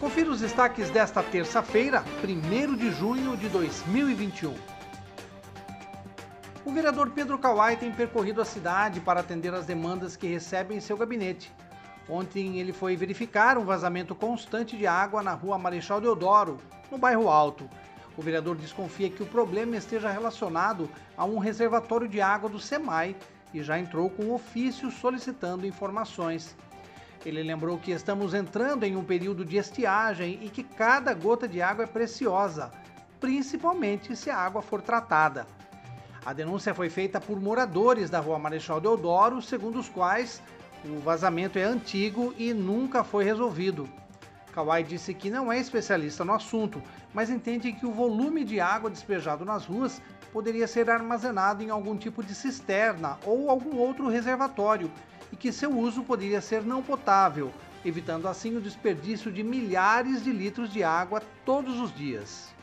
Confira os destaques desta terça-feira, 1 de junho de 2021. O vereador Pedro Kawai tem percorrido a cidade para atender as demandas que recebe em seu gabinete. Ontem ele foi verificar um vazamento constante de água na rua Marechal Deodoro, no bairro Alto. O vereador desconfia que o problema esteja relacionado a um reservatório de água do SEMAI e já entrou com um ofício solicitando informações. Ele lembrou que estamos entrando em um período de estiagem e que cada gota de água é preciosa, principalmente se a água for tratada. A denúncia foi feita por moradores da rua Marechal Deodoro, segundo os quais o vazamento é antigo e nunca foi resolvido. Kawai disse que não é especialista no assunto, mas entende que o volume de água despejado nas ruas poderia ser armazenado em algum tipo de cisterna ou algum outro reservatório e que seu uso poderia ser não potável, evitando assim o desperdício de milhares de litros de água todos os dias.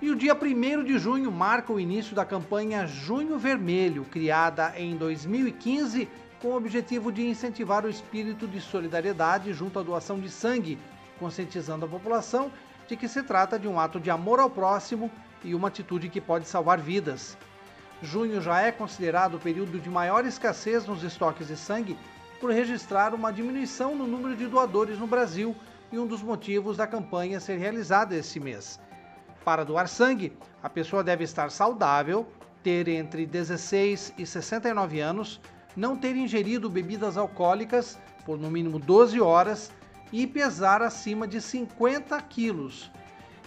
E o dia 1 de junho marca o início da campanha Junho Vermelho, criada em 2015 com o objetivo de incentivar o espírito de solidariedade junto à doação de sangue, conscientizando a população de que se trata de um ato de amor ao próximo e uma atitude que pode salvar vidas. Junho já é considerado o período de maior escassez nos estoques de sangue por registrar uma diminuição no número de doadores no Brasil e um dos motivos da campanha ser realizada esse mês. Para doar sangue, a pessoa deve estar saudável, ter entre 16 e 69 anos, não ter ingerido bebidas alcoólicas por no mínimo 12 horas e pesar acima de 50 quilos.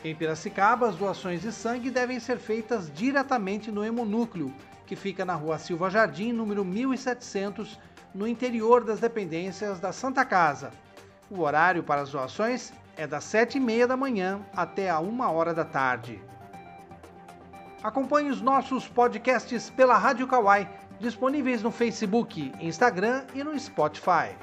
Em Piracicaba, as doações de sangue devem ser feitas diretamente no hemonúcleo, que fica na rua Silva Jardim, número 1700, no interior das dependências da Santa Casa. O horário para as doações é das 7h30 da manhã até a 1 hora da tarde. Acompanhe os nossos podcasts pela Rádio Kawai, disponíveis no Facebook, Instagram e no Spotify.